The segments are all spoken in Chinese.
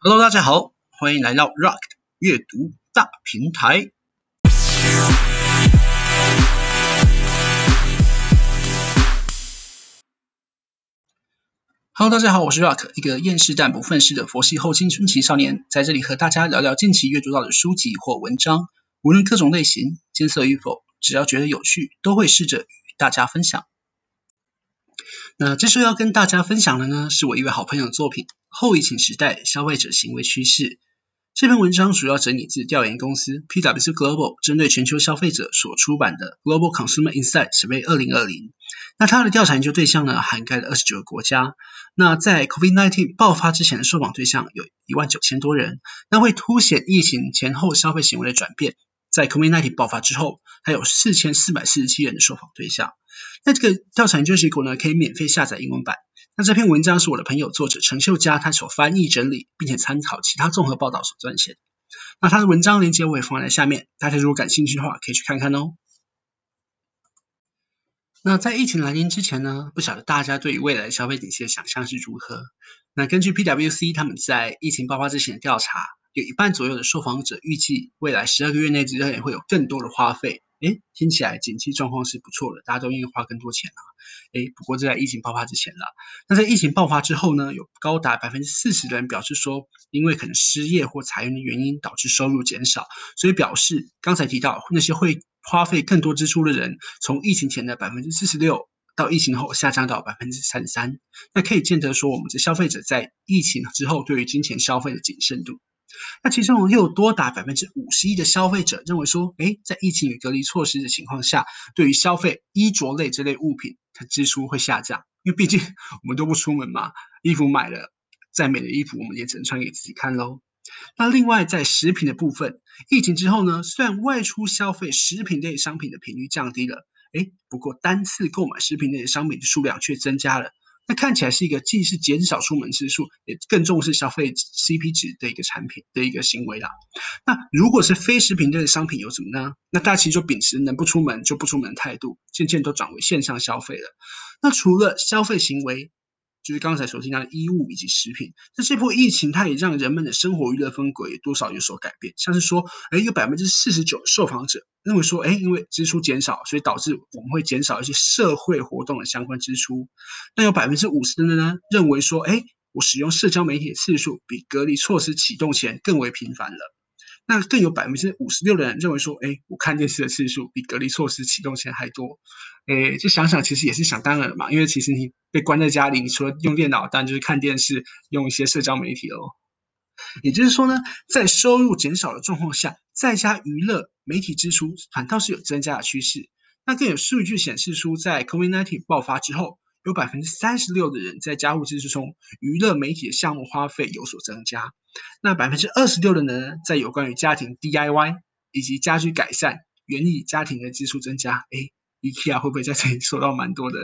Hello，大家好，欢迎来到 Rock 阅读大平台。Hello，大家好，我是 Rock，一个厌世但不愤世的佛系后青春期少年，在这里和大家聊聊近期阅读到的书籍或文章，无论各种类型、艰涩与否，只要觉得有趣，都会试着与大家分享。那这次要跟大家分享的呢，是我一位好朋友的作品《后疫情时代消费者行为趋势》。这篇文章主要整理自调研公司 PwC Global 针对全球消费者所出版的 Global Consumer Insight Survey 2020。那它的调查研究对象呢，涵盖了二十九个国家。那在 COVID-19 爆发之前的受访对象有一万九千多人。那会凸显疫情前后消费行为的转变。在 COVID-19 爆发之后，还有四千四百四十七人的受访对象。那这个调查研究结果呢，可以免费下载英文版。那这篇文章是我的朋友作者陈秀佳他所翻译整理，并且参考其他综合报道所撰写。那他的文章链接我也放在下面，大家如果感兴趣的话，可以去看看哦。那在疫情来临之前呢，不晓得大家对于未来消费景气的想象是如何？那根据 PwC 他们在疫情爆发之前的调查。有一半左右的受访者预计未来十二个月内之内会有更多的花费。诶，听起来景气状况是不错的，大家都愿意花更多钱啊。诶，不过这在疫情爆发之前了。那在疫情爆发之后呢，有高达百分之四十的人表示说，因为可能失业或裁员的原因导致收入减少，所以表示刚才提到那些会花费更多支出的人，从疫情前的百分之四十六到疫情后下降到百分之三十三。那可以见得说，我们这消费者在疫情之后对于金钱消费的谨慎度。那其中又多达百分之五十一的消费者认为说，诶，在疫情与隔离措施的情况下，对于消费衣着类这类物品，它支出会下降，因为毕竟我们都不出门嘛，衣服买了，再美的衣服我们也只能穿给自己看喽。那另外在食品的部分，疫情之后呢，虽然外出消费食品类商品的频率降低了，诶，不过单次购买食品类商品的数量却增加了。那看起来是一个既是减少出门次数，也更重视消费 CP 值的一个产品的一个行为啦。那如果是非食品类的商品有什么呢？那大家其实就秉持能不出门就不出门的态度，渐渐都转为线上消费了。那除了消费行为，就是刚才所提到的衣物以及食品，那这波疫情它也让人们的生活娱乐风格也多少有所改变。像是说，诶，有百分之四十九的受访者认为说，诶，因为支出减少，所以导致我们会减少一些社会活动的相关支出。那有百分之五十的人呢，认为说，诶，我使用社交媒体的次数比隔离措施启动前更为频繁了。那更有百分之五十六的人认为说，哎，我看电视的次数比隔离措施启动前还多，哎，就想想其实也是想当然了嘛，因为其实你被关在家里，你除了用电脑，当然就是看电视，用一些社交媒体喽。也就是说呢，在收入减少的状况下，在家娱乐媒体支出反倒是有增加的趋势。那更有数据显示出，在 COVID-19 爆发之后，有百分之三十六的人在家务支出中，娱乐媒体的项目花费有所增加。那百分之二十六的人呢，在有关于家庭 DIY 以及家居改善、园艺家庭的支出增加。诶 IKEA 会不会在这里受到蛮多的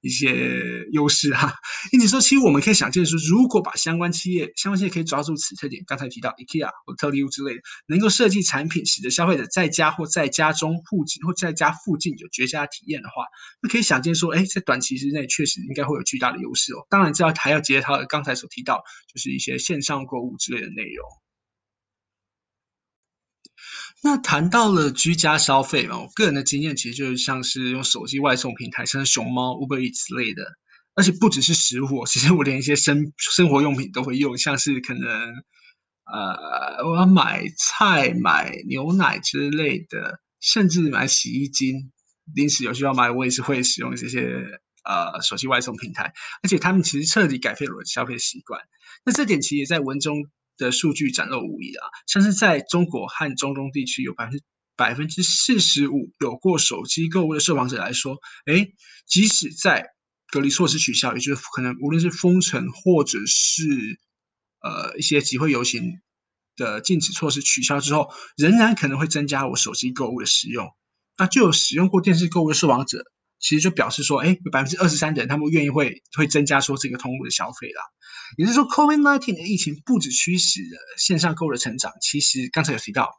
一些优势哈？因此说，其实我们可以想见说，如果把相关企业、相关企业可以抓住此特点，刚才提到 IKEA 或特力屋之类的，能够设计产品，使得消费者在家或在家中附近或在家附近有绝佳体验的话，那可以想见说，哎，在短期之内确实应该会有巨大的优势哦。当然，这要还要结合刚才所提到，就是一些线上购物之类的内容。那谈到了居家消费嘛，我个人的经验其实就是像是用手机外送平台，像是熊猫、Uber Eats 之类的，而且不只是食物，其实我连一些生生活用品都会用，像是可能呃我要买菜、买牛奶之类的，甚至买洗衣精，临时有需要买，我也是会使用这些呃手机外送平台，而且他们其实彻底改变了我的消费习惯。那这点其实也在文中。的数据展露无遗啊，像是在中国和中东地区，有百分之百分之四十五有过手机购物的受访者来说，诶，即使在隔离措施取消，也就是可能无论是封城或者是呃一些集会游行的禁止措施取消之后，仍然可能会增加我手机购物的使用。那就有使用过电视购物的受访者。其实就表示说，哎，有百分之二十三的人，他们愿意会会增加说这个通路的消费啦。也就是说，COVID-19 的疫情不止驱使了线上购物的成长，其实刚才有提到，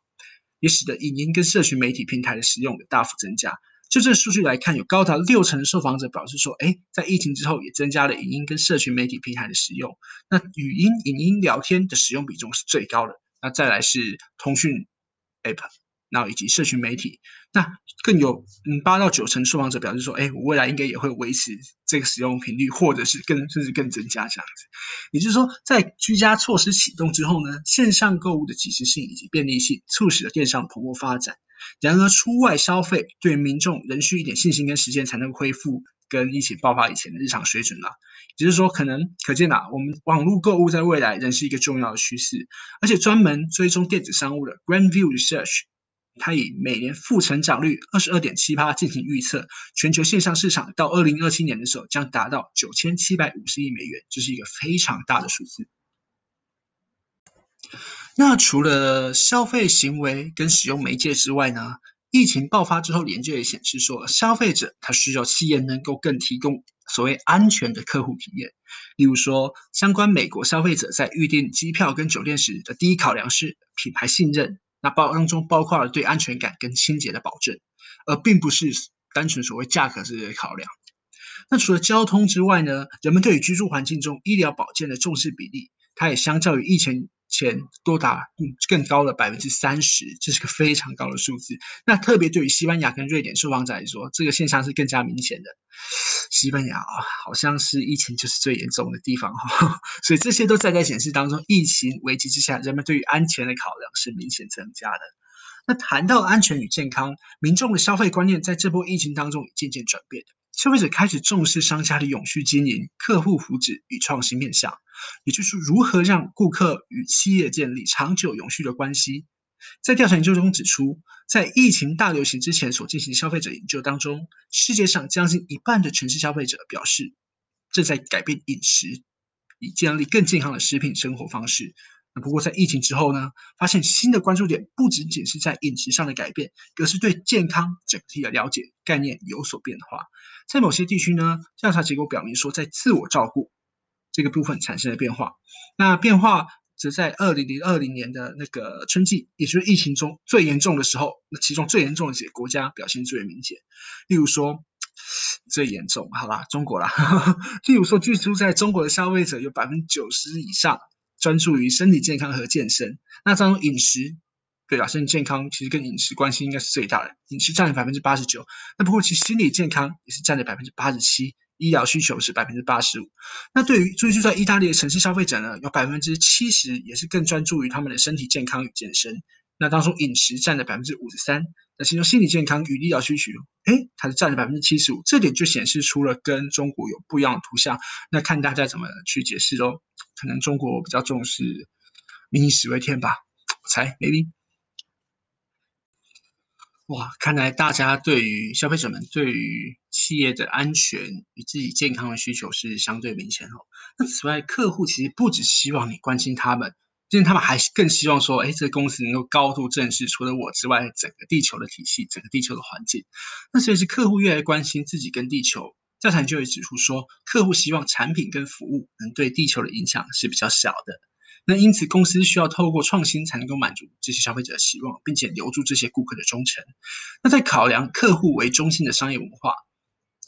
也使得影音跟社群媒体平台的使用大幅增加。就这数据来看，有高达六成的受访者表示说，哎，在疫情之后也增加了影音跟社群媒体平台的使用。那语音、影音聊天的使用比重是最高的。那再来是通讯 App，然后以及社群媒体。那更有嗯八到九成受访者表示说，哎，我未来应该也会维持这个使用频率，或者是更甚至更增加这样子。也就是说，在居家措施启动之后呢，线上购物的即时性以及便利性，促使了电商蓬勃发展。然而，出外消费对民众仍需一点信心跟时间，才能恢复跟疫情爆发以前的日常水准啦。也就是说，可能可见啊，我们网络购物在未来仍是一个重要的趋势。而且，专门追踪电子商务的 Grand View Research，它以每年负成长率二十二点七趴进行预测，全球线上市场到二零二七年的时候将达到九千七百五十亿美元，这是一个非常大的数字。那除了消费行为跟使用媒介之外呢，疫情爆发之后，研究也显示说，消费者他需要企业能够更提供所谓安全的客户体验。例如说，相关美国消费者在预订机票跟酒店时的第一考量是品牌信任，那包当中包括了对安全感跟清洁的保证，而并不是单纯所谓价格这些考量。那除了交通之外呢，人们对于居住环境中医疗保健的重视比例，它也相较于疫情前多达嗯更高的百分之三十，这是个非常高的数字。那特别对于西班牙跟瑞典受访者来说，这个现象是更加明显的。西班牙啊，好像是疫情就是最严重的地方哈，所以这些都在在显示当中，疫情危机之下，人们对于安全的考量是明显增加的。那谈到安全与健康，民众的消费观念在这波疫情当中也渐渐转变。消费者开始重视商家的永续经营、客户福祉与创新面向，也就是如何让顾客与企业建立长久永续的关系。在调查研究中指出，在疫情大流行之前所进行消费者研究当中，世界上将近一半的城市消费者表示正在改变饮食，以建立更健康的食品生活方式。那不过在疫情之后呢，发现新的关注点不仅仅是在饮食上的改变，而是对健康整体的了解概念有所变化。在某些地区呢，调查结果表明说，在自我照顾这个部分产生了变化。那变化则在二零零二零年的那个春季，也就是疫情中最严重的时候，那其中最严重的几个国家表现最为明显。例如说，最严重，好吧，中国啦。例如说，居住在中国的消费者有百分之九十以上。专注于身体健康和健身，那这种饮食，对啊，身体健康其实跟饮食关系应该是最大的，饮食占了百分之八十九。那不过其实心理健康也是占了百分之八十七，医疗需求是百分之八十五。那对于居住在意大利的城市消费者呢，有百分之七十也是更专注于他们的身体健康与健身。那当中饮食占了百分之五十三，那其中心理健康与医疗需求，诶，它是占了百分之七十五。这点就显示出了跟中国有不一样的图像。那看大家怎么去解释喽。可能中国比较重视民以食为天吧，我猜 maybe。哇，看来大家对于消费者们对于企业的安全与自己健康的需求是相对明显哦。那此外，客户其实不只希望你关心他们，其实他们还更希望说，哎，这个公司能够高度正视除了我之外整个地球的体系，整个地球的环境。那所以是客户越来越关心自己跟地球。调查就会指出说，客户希望产品跟服务能对地球的影响是比较小的。那因此，公司需要透过创新才能够满足这些消费者的希望，并且留住这些顾客的忠诚。那在考量客户为中心的商业文化，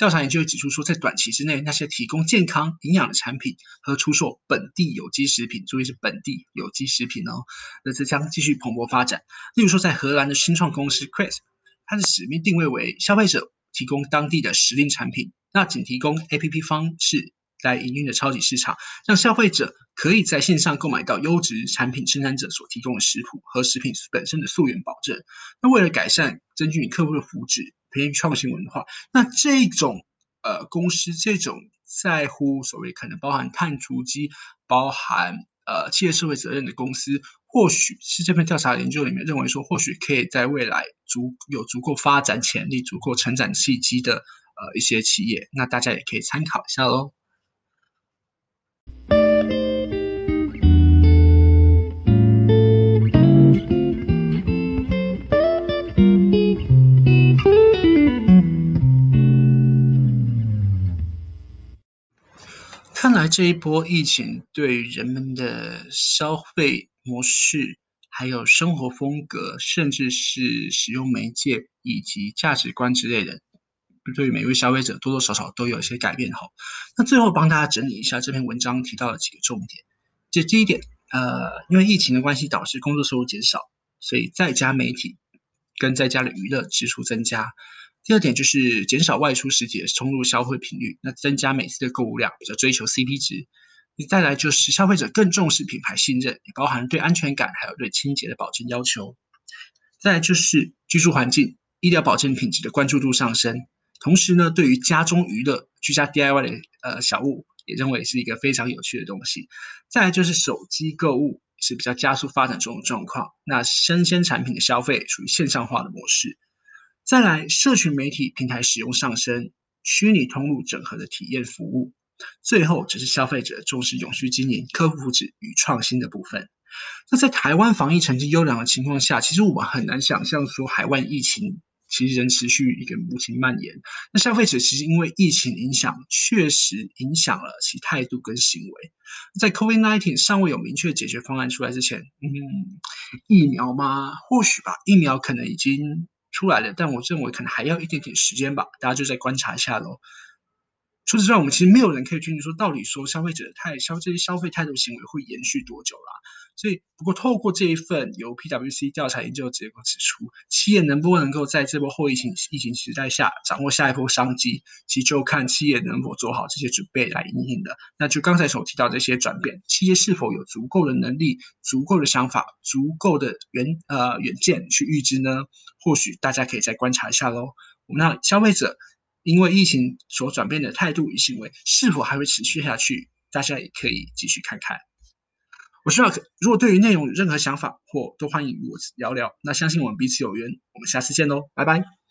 调查研究会指出说，在短期之内，那些提供健康营养的产品和出售本地有机食品，注意是本地有机食品哦，那这将继续蓬勃发展。例如说，在荷兰的新创公司 Crisp，它的使命定位为消费者提供当地的时令产品。那仅提供 APP 方式来营运的超级市场，让消费者可以在线上购买到优质产品生产者所提供的食谱和食品本身的溯源保证。那为了改善根据你客户的福祉，培育创新文化，那这种呃公司这种在乎所谓可能包含碳足迹、包含呃企业社会责任的公司，或许是这份调查研究里面认为说，或许可以在未来足有足够发展潜力、足够成长契机的。呃，一些企业，那大家也可以参考一下喽。来这一波疫情对人们的消费模式，还有生活风格，甚至是使用媒介以及价值观之类的。对每位消费者多多少少都有一些改变哈。那最后帮大家整理一下这篇文章提到的几个重点，就第一点，呃，因为疫情的关系导致工作收入减少，所以在家媒体跟在家的娱乐支出增加。第二点就是减少外出时节冲入消费频率，那增加每次的购物量，比较追求 CP 值。你再来就是消费者更重视品牌信任，也包含对安全感还有对清洁的保证要求。再来就是居住环境、医疗保健品质的关注度上升，同时呢，对于家中娱乐、居家 DIY 的呃小物，也认为是一个非常有趣的东西。再来就是手机购物是比较加速发展中的状况，那生鲜产品的消费属于线上化的模式。再来，社群媒体平台使用上升，虚拟通路整合的体验服务。最后，只是消费者重视永续经营、客户福祉与创新的部分。那在台湾防疫成绩优良的情况下，其实我们很难想象说海外疫情其实仍持续一个无情蔓延。那消费者其实因为疫情影响，确实影响了其态度跟行为。在 COVID-19 尚未有明确解决方案出来之前，嗯，疫苗吗？或许吧，疫苗可能已经。出来了，但我认为可能还要一点点时间吧，大家就再观察一下喽。除此之外，我们其实没有人可以确定说，到底说消费者的态消这些消费态度行为会延续多久啦。所以，不过透过这一份由 PwC 调查研究结果指出，企业能不能够在这波后疫情疫情时代下掌握下一波商机，其实就看企业能否做好这些准备来因应的。那就刚才所提到这些转变，企业是否有足够的能力、足够的想法、足够的远呃远见去预知呢？或许大家可以再观察一下喽。那消费者。因为疫情所转变的态度与行为，是否还会持续下去？大家也可以继续看看。我是 Rock，如果对于内容有任何想法或都欢迎与我聊聊。那相信我们彼此有缘，我们下次见喽，拜拜。